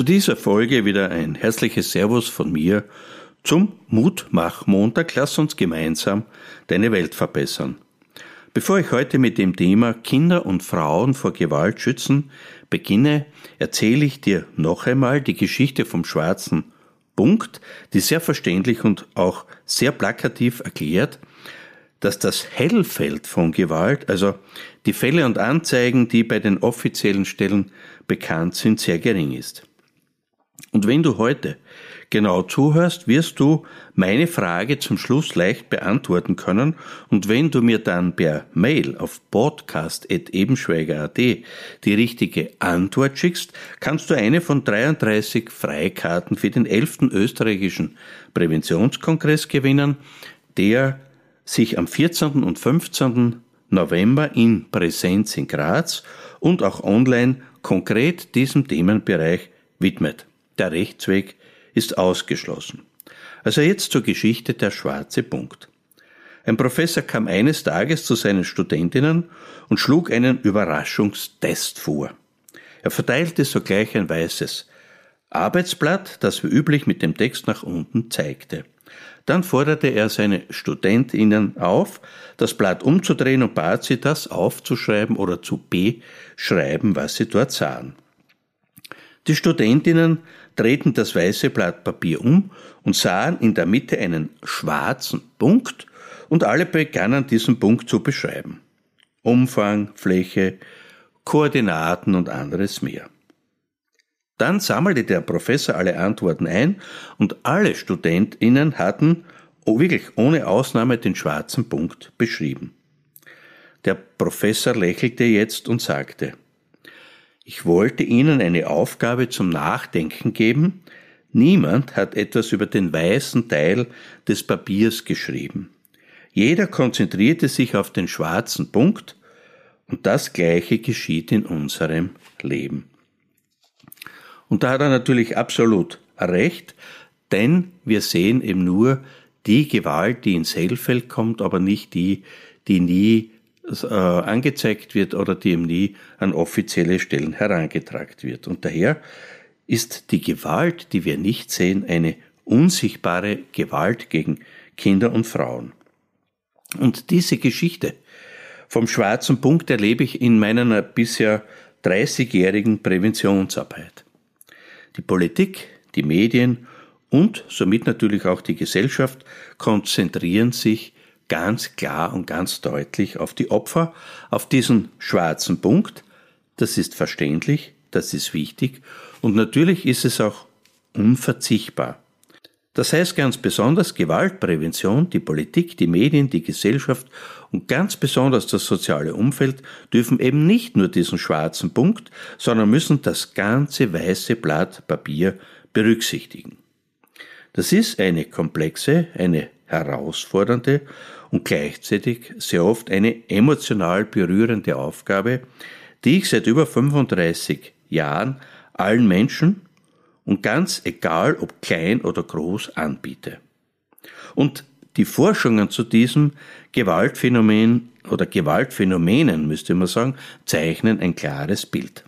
Zu dieser Folge wieder ein herzliches Servus von mir zum Mutmach-Montag. Lass uns gemeinsam deine Welt verbessern. Bevor ich heute mit dem Thema Kinder und Frauen vor Gewalt schützen beginne, erzähle ich dir noch einmal die Geschichte vom schwarzen Punkt, die sehr verständlich und auch sehr plakativ erklärt, dass das Hellfeld von Gewalt, also die Fälle und Anzeigen, die bei den offiziellen Stellen bekannt sind, sehr gering ist. Und wenn du heute genau zuhörst, wirst du meine Frage zum Schluss leicht beantworten können. Und wenn du mir dann per Mail auf podcast.ebenschweiger.at die richtige Antwort schickst, kannst du eine von 33 Freikarten für den 11. österreichischen Präventionskongress gewinnen, der sich am 14. und 15. November in Präsenz in Graz und auch online konkret diesem Themenbereich widmet der Rechtsweg ist ausgeschlossen. Also jetzt zur Geschichte der schwarze Punkt. Ein Professor kam eines Tages zu seinen Studentinnen und schlug einen Überraschungstest vor. Er verteilte sogleich ein weißes Arbeitsblatt, das wie üblich mit dem Text nach unten zeigte. Dann forderte er seine Studentinnen auf, das Blatt umzudrehen und bat sie, das aufzuschreiben oder zu beschreiben, was sie dort sahen. Die Studentinnen drehten das weiße Blatt Papier um und sahen in der Mitte einen schwarzen Punkt und alle begannen diesen Punkt zu beschreiben. Umfang, Fläche, Koordinaten und anderes mehr. Dann sammelte der Professor alle Antworten ein und alle Studentinnen hatten oh, wirklich ohne Ausnahme den schwarzen Punkt beschrieben. Der Professor lächelte jetzt und sagte, ich wollte Ihnen eine Aufgabe zum Nachdenken geben. Niemand hat etwas über den weißen Teil des Papiers geschrieben. Jeder konzentrierte sich auf den schwarzen Punkt und das Gleiche geschieht in unserem Leben. Und da hat er natürlich absolut recht, denn wir sehen eben nur die Gewalt, die ins Hellfeld kommt, aber nicht die, die nie angezeigt wird oder die ihm nie an offizielle Stellen herangetragen wird. Und daher ist die Gewalt, die wir nicht sehen, eine unsichtbare Gewalt gegen Kinder und Frauen. Und diese Geschichte vom schwarzen Punkt erlebe ich in meiner bisher 30-jährigen Präventionsarbeit. Die Politik, die Medien und somit natürlich auch die Gesellschaft konzentrieren sich ganz klar und ganz deutlich auf die Opfer, auf diesen schwarzen Punkt. Das ist verständlich, das ist wichtig und natürlich ist es auch unverzichtbar. Das heißt ganz besonders Gewaltprävention, die Politik, die Medien, die Gesellschaft und ganz besonders das soziale Umfeld dürfen eben nicht nur diesen schwarzen Punkt, sondern müssen das ganze weiße Blatt Papier berücksichtigen. Das ist eine komplexe, eine herausfordernde und gleichzeitig sehr oft eine emotional berührende Aufgabe, die ich seit über 35 Jahren allen Menschen und ganz egal ob klein oder groß anbiete. Und die Forschungen zu diesem Gewaltphänomen oder Gewaltphänomenen, müsste man sagen, zeichnen ein klares Bild.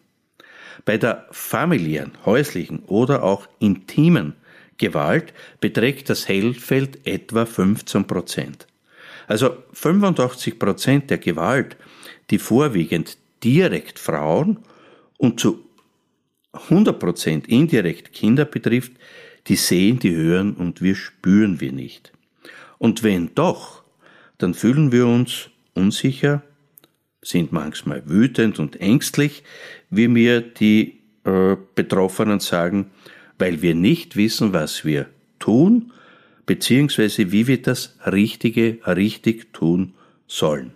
Bei der familiären, häuslichen oder auch intimen Gewalt beträgt das Hellfeld etwa 15 Prozent. Also 85 Prozent der Gewalt, die vorwiegend direkt Frauen und zu 100 Prozent indirekt Kinder betrifft, die sehen, die hören und wir spüren wir nicht. Und wenn doch, dann fühlen wir uns unsicher, sind manchmal wütend und ängstlich, wie mir die äh, Betroffenen sagen, weil wir nicht wissen, was wir tun beziehungsweise wie wir das Richtige richtig tun sollen.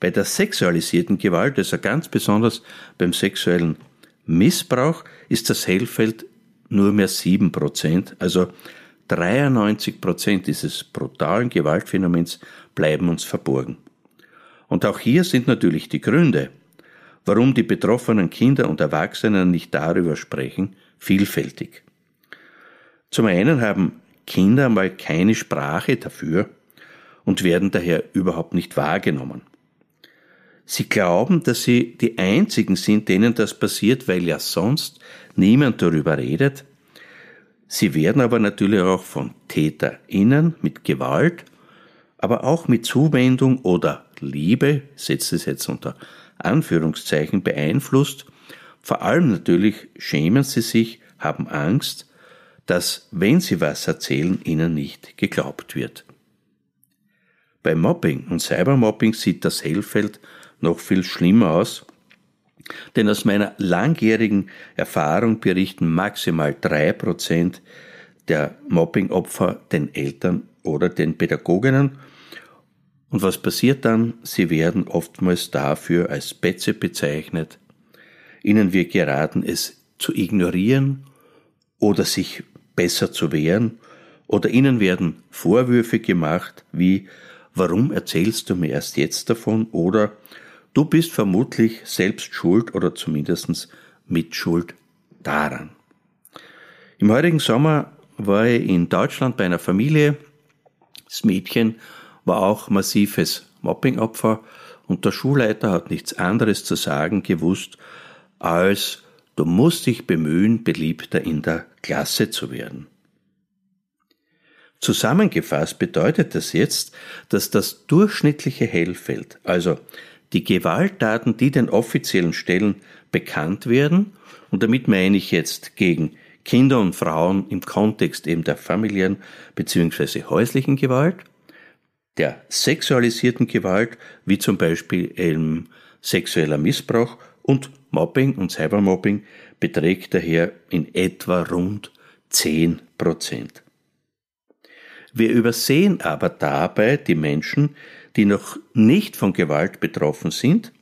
Bei der sexualisierten Gewalt, also ganz besonders beim sexuellen Missbrauch, ist das Hellfeld nur mehr 7%, also 93% dieses brutalen Gewaltphänomens bleiben uns verborgen. Und auch hier sind natürlich die Gründe, warum die betroffenen Kinder und Erwachsenen nicht darüber sprechen, vielfältig. Zum einen haben Kinder mal keine Sprache dafür und werden daher überhaupt nicht wahrgenommen. Sie glauben, dass sie die Einzigen sind, denen das passiert, weil ja sonst niemand darüber redet. Sie werden aber natürlich auch von TäterInnen mit Gewalt, aber auch mit Zuwendung oder Liebe, setzt es jetzt unter Anführungszeichen, beeinflusst. Vor allem natürlich schämen sie sich, haben Angst, dass, wenn sie was erzählen, ihnen nicht geglaubt wird. Bei Mobbing und Cybermobbing sieht das Hellfeld noch viel schlimmer aus, denn aus meiner langjährigen Erfahrung berichten maximal drei Prozent der Mobbingopfer den Eltern oder den Pädagoginnen. Und was passiert dann? Sie werden oftmals dafür als Betze bezeichnet. Ihnen wird geraten, es zu ignorieren oder sich besser zu wehren, oder ihnen werden Vorwürfe gemacht wie Warum erzählst du mir erst jetzt davon? oder Du bist vermutlich selbst schuld oder zumindest Mitschuld daran. Im heurigen Sommer war ich in Deutschland bei einer Familie. Das Mädchen war auch massives Mobbingopfer und der Schulleiter hat nichts anderes zu sagen gewusst, als du musst dich bemühen, beliebter in der Klasse zu werden. Zusammengefasst bedeutet das jetzt, dass das durchschnittliche Hellfeld, also die Gewalttaten, die den offiziellen Stellen bekannt werden, und damit meine ich jetzt gegen Kinder und Frauen im Kontext eben der familiären bzw. häuslichen Gewalt, der sexualisierten Gewalt, wie zum Beispiel eben sexueller Missbrauch und Mobbing und Cybermobbing beträgt daher in etwa rund 10 Prozent. Wir übersehen aber dabei die Menschen, die noch nicht von Gewalt betroffen sind,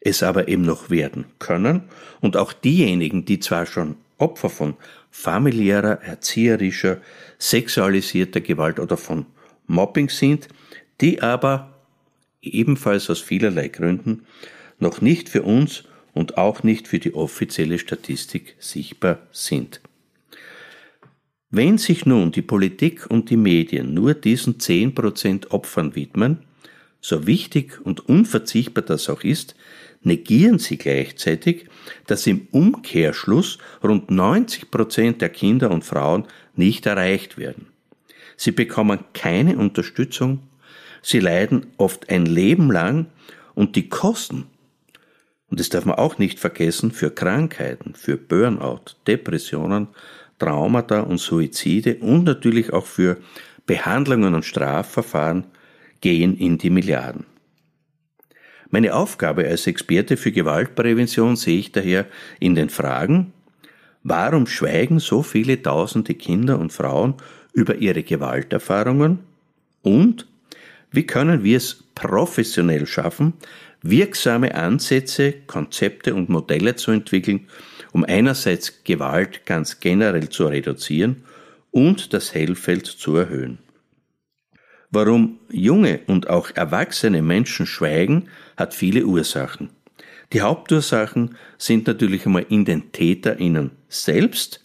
es aber eben noch werden können, und auch diejenigen, die zwar schon Opfer von familiärer, erzieherischer, sexualisierter Gewalt oder von Mobbing sind, die aber ebenfalls aus vielerlei Gründen noch nicht für uns und auch nicht für die offizielle Statistik sichtbar sind. Wenn sich nun die Politik und die Medien nur diesen 10% Opfern widmen, so wichtig und unverzichtbar das auch ist, negieren sie gleichzeitig, dass im Umkehrschluss rund 90 Prozent der Kinder und Frauen nicht erreicht werden. Sie bekommen keine Unterstützung, sie leiden oft ein Leben lang und die Kosten, und das darf man auch nicht vergessen, für Krankheiten, für Burnout, Depressionen, Traumata und Suizide und natürlich auch für Behandlungen und Strafverfahren gehen in die Milliarden. Meine Aufgabe als Experte für Gewaltprävention sehe ich daher in den Fragen, warum schweigen so viele tausende Kinder und Frauen über ihre Gewalterfahrungen und wie können wir es professionell schaffen, wirksame Ansätze, Konzepte und Modelle zu entwickeln, um einerseits Gewalt ganz generell zu reduzieren und das Hellfeld zu erhöhen. Warum junge und auch erwachsene Menschen schweigen, hat viele Ursachen. Die Hauptursachen sind natürlich einmal in den TäterInnen selbst,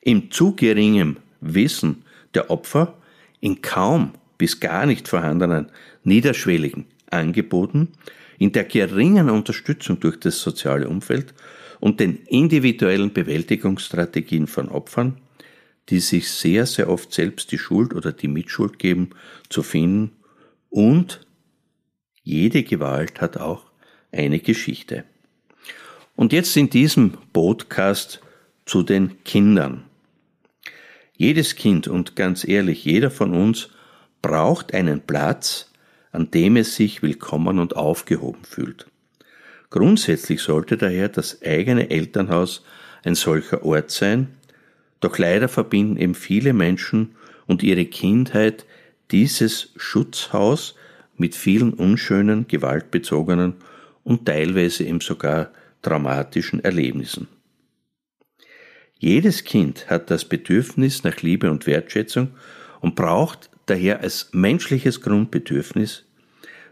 im zu geringem Wissen der Opfer, in kaum bis gar nicht vorhandenen niederschwelligen Angeboten, in der geringen Unterstützung durch das soziale Umfeld und den individuellen Bewältigungsstrategien von Opfern, die sich sehr, sehr oft selbst die Schuld oder die Mitschuld geben, zu finden. Und jede Gewalt hat auch eine Geschichte. Und jetzt in diesem Podcast zu den Kindern. Jedes Kind und ganz ehrlich, jeder von uns braucht einen Platz, an dem es sich willkommen und aufgehoben fühlt. Grundsätzlich sollte daher das eigene Elternhaus ein solcher Ort sein, doch leider verbinden eben viele Menschen und ihre Kindheit dieses Schutzhaus mit vielen unschönen, gewaltbezogenen und teilweise eben sogar traumatischen Erlebnissen. Jedes Kind hat das Bedürfnis nach Liebe und Wertschätzung und braucht daher als menschliches Grundbedürfnis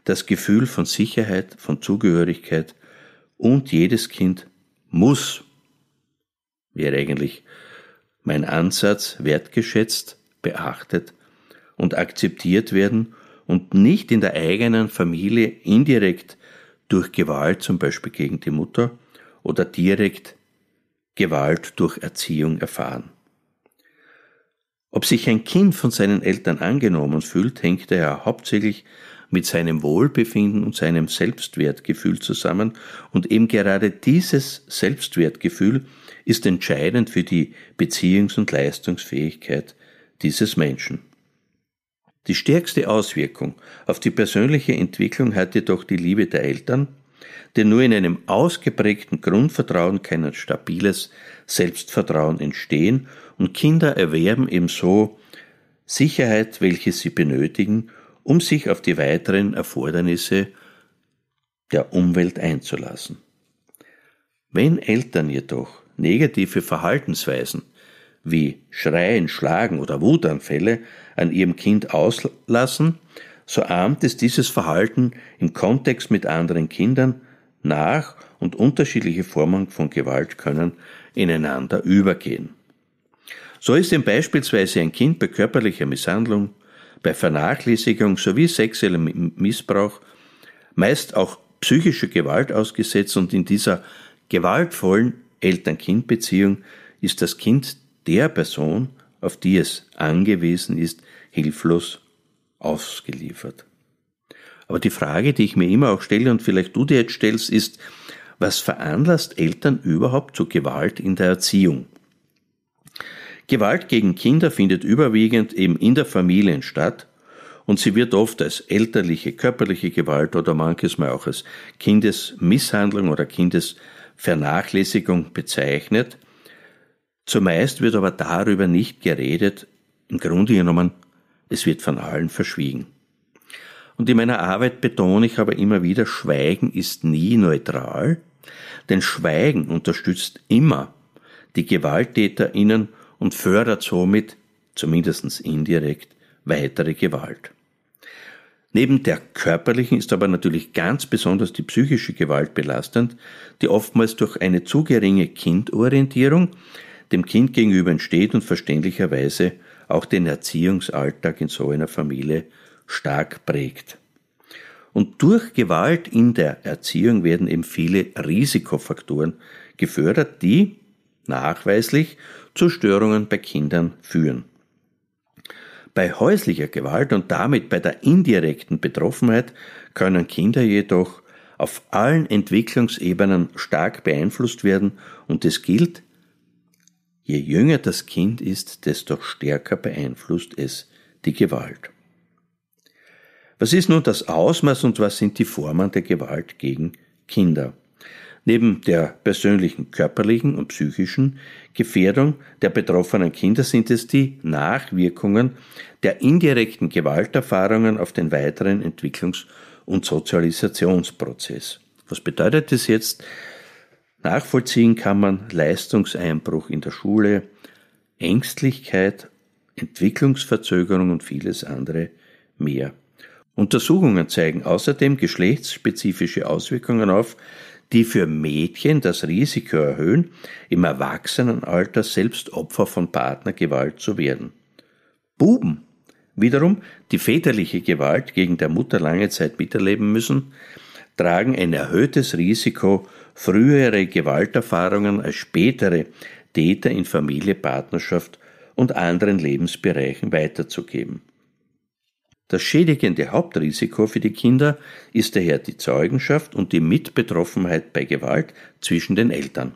das Gefühl von Sicherheit, von Zugehörigkeit und jedes Kind muss, wäre eigentlich mein Ansatz, wertgeschätzt, beachtet und akzeptiert werden und nicht in der eigenen Familie indirekt durch Gewalt, zum Beispiel gegen die Mutter, oder direkt Gewalt durch Erziehung erfahren. Ob sich ein Kind von seinen Eltern angenommen fühlt, hängt daher hauptsächlich mit seinem Wohlbefinden und seinem Selbstwertgefühl zusammen und eben gerade dieses Selbstwertgefühl ist entscheidend für die Beziehungs- und Leistungsfähigkeit dieses Menschen. Die stärkste Auswirkung auf die persönliche Entwicklung hat jedoch die Liebe der Eltern, denn nur in einem ausgeprägten Grundvertrauen kann ein stabiles Selbstvertrauen entstehen und Kinder erwerben ebenso Sicherheit, welche sie benötigen, um sich auf die weiteren Erfordernisse der Umwelt einzulassen. Wenn Eltern jedoch negative Verhaltensweisen wie Schreien, Schlagen oder Wutanfälle an ihrem Kind auslassen, so ahmt es dieses Verhalten im Kontext mit anderen Kindern nach und unterschiedliche Formen von Gewalt können ineinander übergehen. So ist ihm beispielsweise ein Kind bei körperlicher Misshandlung, bei Vernachlässigung sowie sexuellem Missbrauch meist auch psychischer Gewalt ausgesetzt und in dieser gewaltvollen Eltern-Kind-Beziehung ist das Kind der Person, auf die es angewiesen ist, hilflos ausgeliefert. Aber die Frage, die ich mir immer auch stelle und vielleicht du dir jetzt stellst, ist, was veranlasst Eltern überhaupt zu Gewalt in der Erziehung? Gewalt gegen Kinder findet überwiegend eben in der Familie statt und sie wird oft als elterliche, körperliche Gewalt oder manches Mal auch als Kindesmisshandlung oder Kindesvernachlässigung bezeichnet. Zumeist wird aber darüber nicht geredet, im Grunde genommen, es wird von allen verschwiegen. Und in meiner Arbeit betone ich aber immer wieder, Schweigen ist nie neutral, denn Schweigen unterstützt immer die GewalttäterInnen und fördert somit, zumindest indirekt, weitere Gewalt. Neben der körperlichen ist aber natürlich ganz besonders die psychische Gewalt belastend, die oftmals durch eine zu geringe Kindorientierung dem Kind gegenüber entsteht und verständlicherweise auch den Erziehungsalltag in so einer Familie stark prägt. Und durch Gewalt in der Erziehung werden eben viele Risikofaktoren gefördert, die nachweislich zu Störungen bei Kindern führen. Bei häuslicher Gewalt und damit bei der indirekten Betroffenheit können Kinder jedoch auf allen Entwicklungsebenen stark beeinflusst werden und es gilt, je jünger das Kind ist, desto stärker beeinflusst es die Gewalt. Was ist nun das Ausmaß und was sind die Formen der Gewalt gegen Kinder? Neben der persönlichen körperlichen und psychischen Gefährdung der betroffenen Kinder sind es die Nachwirkungen der indirekten Gewalterfahrungen auf den weiteren Entwicklungs- und Sozialisationsprozess. Was bedeutet das jetzt? Nachvollziehen kann man Leistungseinbruch in der Schule, Ängstlichkeit, Entwicklungsverzögerung und vieles andere mehr. Untersuchungen zeigen außerdem geschlechtsspezifische Auswirkungen auf, die für Mädchen das Risiko erhöhen, im Erwachsenenalter selbst Opfer von Partnergewalt zu werden. Buben wiederum, die väterliche Gewalt gegen der Mutter lange Zeit miterleben müssen, tragen ein erhöhtes Risiko, frühere Gewalterfahrungen als spätere Täter in Familie, Partnerschaft und anderen Lebensbereichen weiterzugeben. Das schädigende Hauptrisiko für die Kinder ist daher die Zeugenschaft und die Mitbetroffenheit bei Gewalt zwischen den Eltern.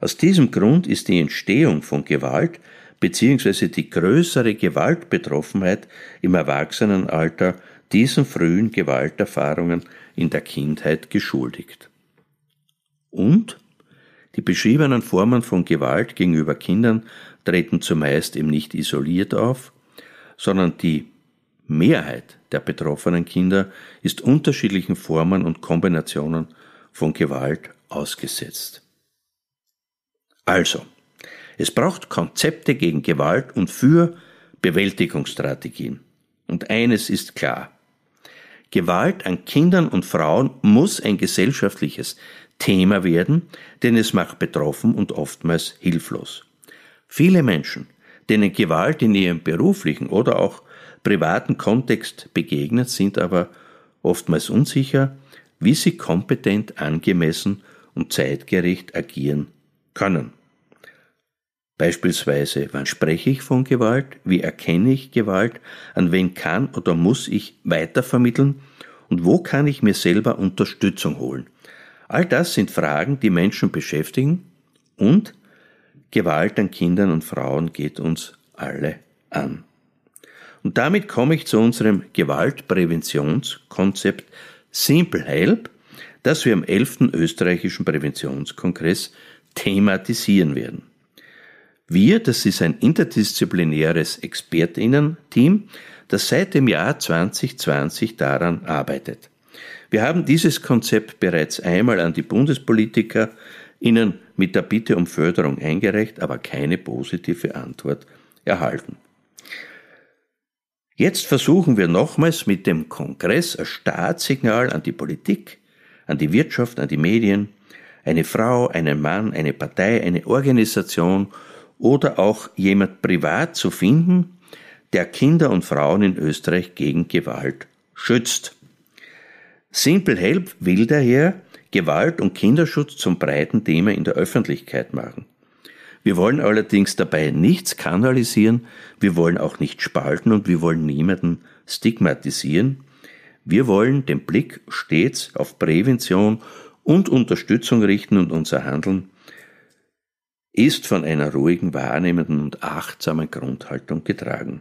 Aus diesem Grund ist die Entstehung von Gewalt bzw. die größere Gewaltbetroffenheit im Erwachsenenalter diesen frühen Gewalterfahrungen in der Kindheit geschuldigt. Und die beschriebenen Formen von Gewalt gegenüber Kindern treten zumeist eben nicht isoliert auf, sondern die Mehrheit der betroffenen Kinder ist unterschiedlichen Formen und Kombinationen von Gewalt ausgesetzt. Also, es braucht Konzepte gegen Gewalt und für Bewältigungsstrategien. Und eines ist klar. Gewalt an Kindern und Frauen muss ein gesellschaftliches Thema werden, denn es macht betroffen und oftmals hilflos. Viele Menschen, denen Gewalt in ihrem beruflichen oder auch privaten Kontext begegnet, sind aber oftmals unsicher, wie sie kompetent, angemessen und zeitgerecht agieren können. Beispielsweise, wann spreche ich von Gewalt? Wie erkenne ich Gewalt? An wen kann oder muss ich weitervermitteln? Und wo kann ich mir selber Unterstützung holen? All das sind Fragen, die Menschen beschäftigen und Gewalt an Kindern und Frauen geht uns alle an. Und damit komme ich zu unserem Gewaltpräventionskonzept Simple Help, das wir am 11. österreichischen Präventionskongress thematisieren werden. Wir, das ist ein interdisziplinäres Expertinnen-Team, das seit dem Jahr 2020 daran arbeitet. Wir haben dieses Konzept bereits einmal an die Bundespolitiker Ihnen mit der Bitte um Förderung eingereicht, aber keine positive Antwort erhalten. Jetzt versuchen wir nochmals mit dem Kongress ein Startsignal an die Politik, an die Wirtschaft, an die Medien, eine Frau, einen Mann, eine Partei, eine Organisation oder auch jemand privat zu finden, der Kinder und Frauen in Österreich gegen Gewalt schützt. Simple Help will daher Gewalt und Kinderschutz zum breiten Thema in der Öffentlichkeit machen. Wir wollen allerdings dabei nichts kanalisieren, wir wollen auch nicht spalten und wir wollen niemanden stigmatisieren. Wir wollen den Blick stets auf Prävention und Unterstützung richten und unser Handeln ist von einer ruhigen, wahrnehmenden und achtsamen Grundhaltung getragen.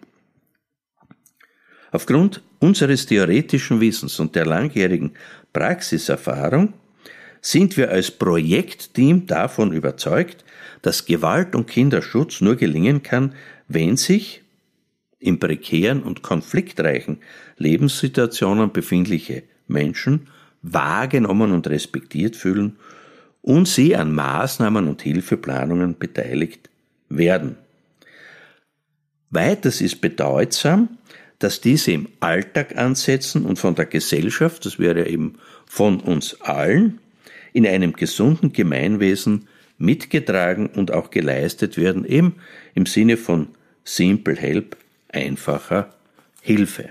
Aufgrund unseres theoretischen Wissens und der langjährigen Praxiserfahrung sind wir als Projektteam davon überzeugt, dass Gewalt und Kinderschutz nur gelingen kann, wenn sich in prekären und konfliktreichen Lebenssituationen befindliche Menschen wahrgenommen und respektiert fühlen und sie an Maßnahmen und Hilfeplanungen beteiligt werden. Weiters ist bedeutsam, dass diese im Alltag ansetzen und von der Gesellschaft, das wäre eben von uns allen, in einem gesunden Gemeinwesen mitgetragen und auch geleistet werden, eben im Sinne von Simple Help, einfacher Hilfe.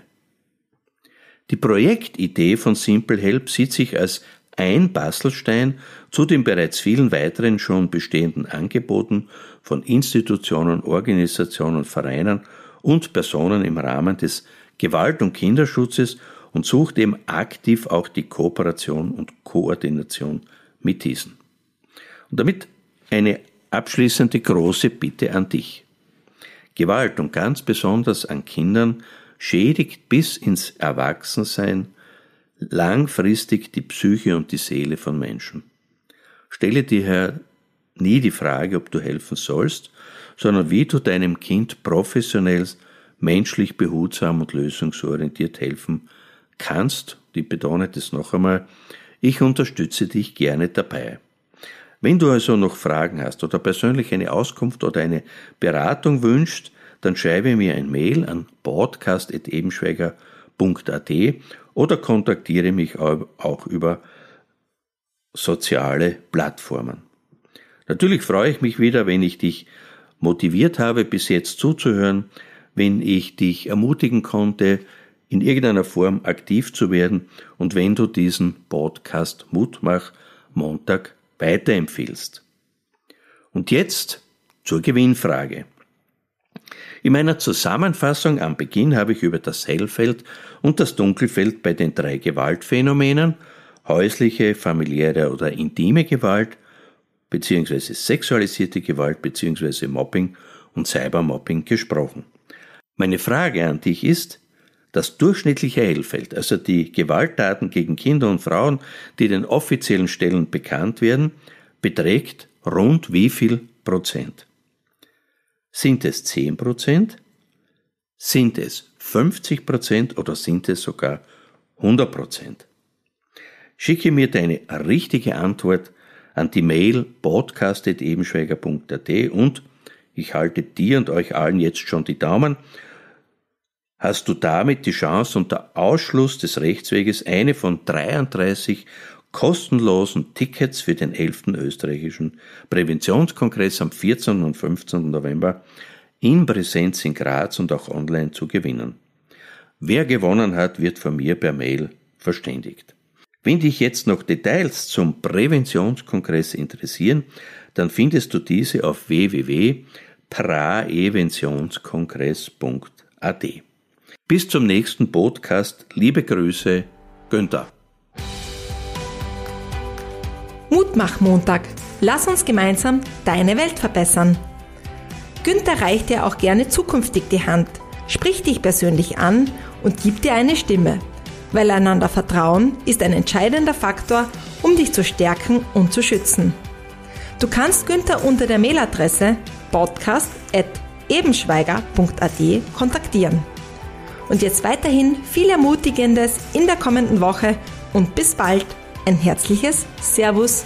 Die Projektidee von Simple Help sieht sich als ein Bastelstein zu den bereits vielen weiteren schon bestehenden Angeboten von Institutionen, Organisationen, Vereinen und Personen im Rahmen des Gewalt- und Kinderschutzes und sucht eben aktiv auch die Kooperation und Koordination mit diesen. Und damit eine abschließende große Bitte an dich. Gewalt und ganz besonders an Kindern schädigt bis ins Erwachsensein langfristig die Psyche und die Seele von Menschen. Stelle dir nie die Frage, ob du helfen sollst, sondern wie du deinem Kind professionell, menschlich behutsam und lösungsorientiert helfen kannst. Ich betone das noch einmal. Ich unterstütze dich gerne dabei. Wenn du also noch Fragen hast oder persönlich eine Auskunft oder eine Beratung wünschst, dann schreibe mir ein Mail an podcast.ebenschweiger.at oder kontaktiere mich auch über soziale Plattformen. Natürlich freue ich mich wieder, wenn ich dich motiviert habe, bis jetzt zuzuhören, wenn ich dich ermutigen konnte, in irgendeiner Form aktiv zu werden und wenn du diesen Podcast Mutmach Montag weiterempfiehlst. Und jetzt zur Gewinnfrage. In meiner Zusammenfassung am Beginn habe ich über das Hellfeld und das Dunkelfeld bei den drei Gewaltphänomenen häusliche, familiäre oder intime Gewalt bzw. sexualisierte Gewalt bzw. Mobbing und Cybermobbing gesprochen. Meine Frage an dich ist, das durchschnittliche Hellfeld, also die Gewalttaten gegen Kinder und Frauen, die den offiziellen Stellen bekannt werden, beträgt rund wie viel Prozent? Sind es 10 Prozent? Sind es 50% oder sind es sogar 100%? Schicke mir deine richtige Antwort an die Mail podcast.ebenschweiger.at und ich halte dir und euch allen jetzt schon die Daumen, hast du damit die Chance unter Ausschluss des Rechtsweges eine von 33 kostenlosen Tickets für den 11. österreichischen Präventionskongress am 14. und 15. November in Präsenz in Graz und auch online zu gewinnen. Wer gewonnen hat, wird von mir per Mail verständigt. Wenn dich jetzt noch Details zum Präventionskongress interessieren, dann findest du diese auf www.praeventionskongress.at. Bis zum nächsten Podcast. Liebe Grüße, Günther. Mutmach-Montag. Lass uns gemeinsam deine Welt verbessern. Günther reicht dir auch gerne zukünftig die Hand, spricht dich persönlich an und gibt dir eine Stimme weil einander Vertrauen ist ein entscheidender Faktor, um dich zu stärken und zu schützen. Du kannst Günther unter der Mailadresse podcast.ebenschweiger.at kontaktieren. Und jetzt weiterhin viel Ermutigendes in der kommenden Woche und bis bald. Ein herzliches Servus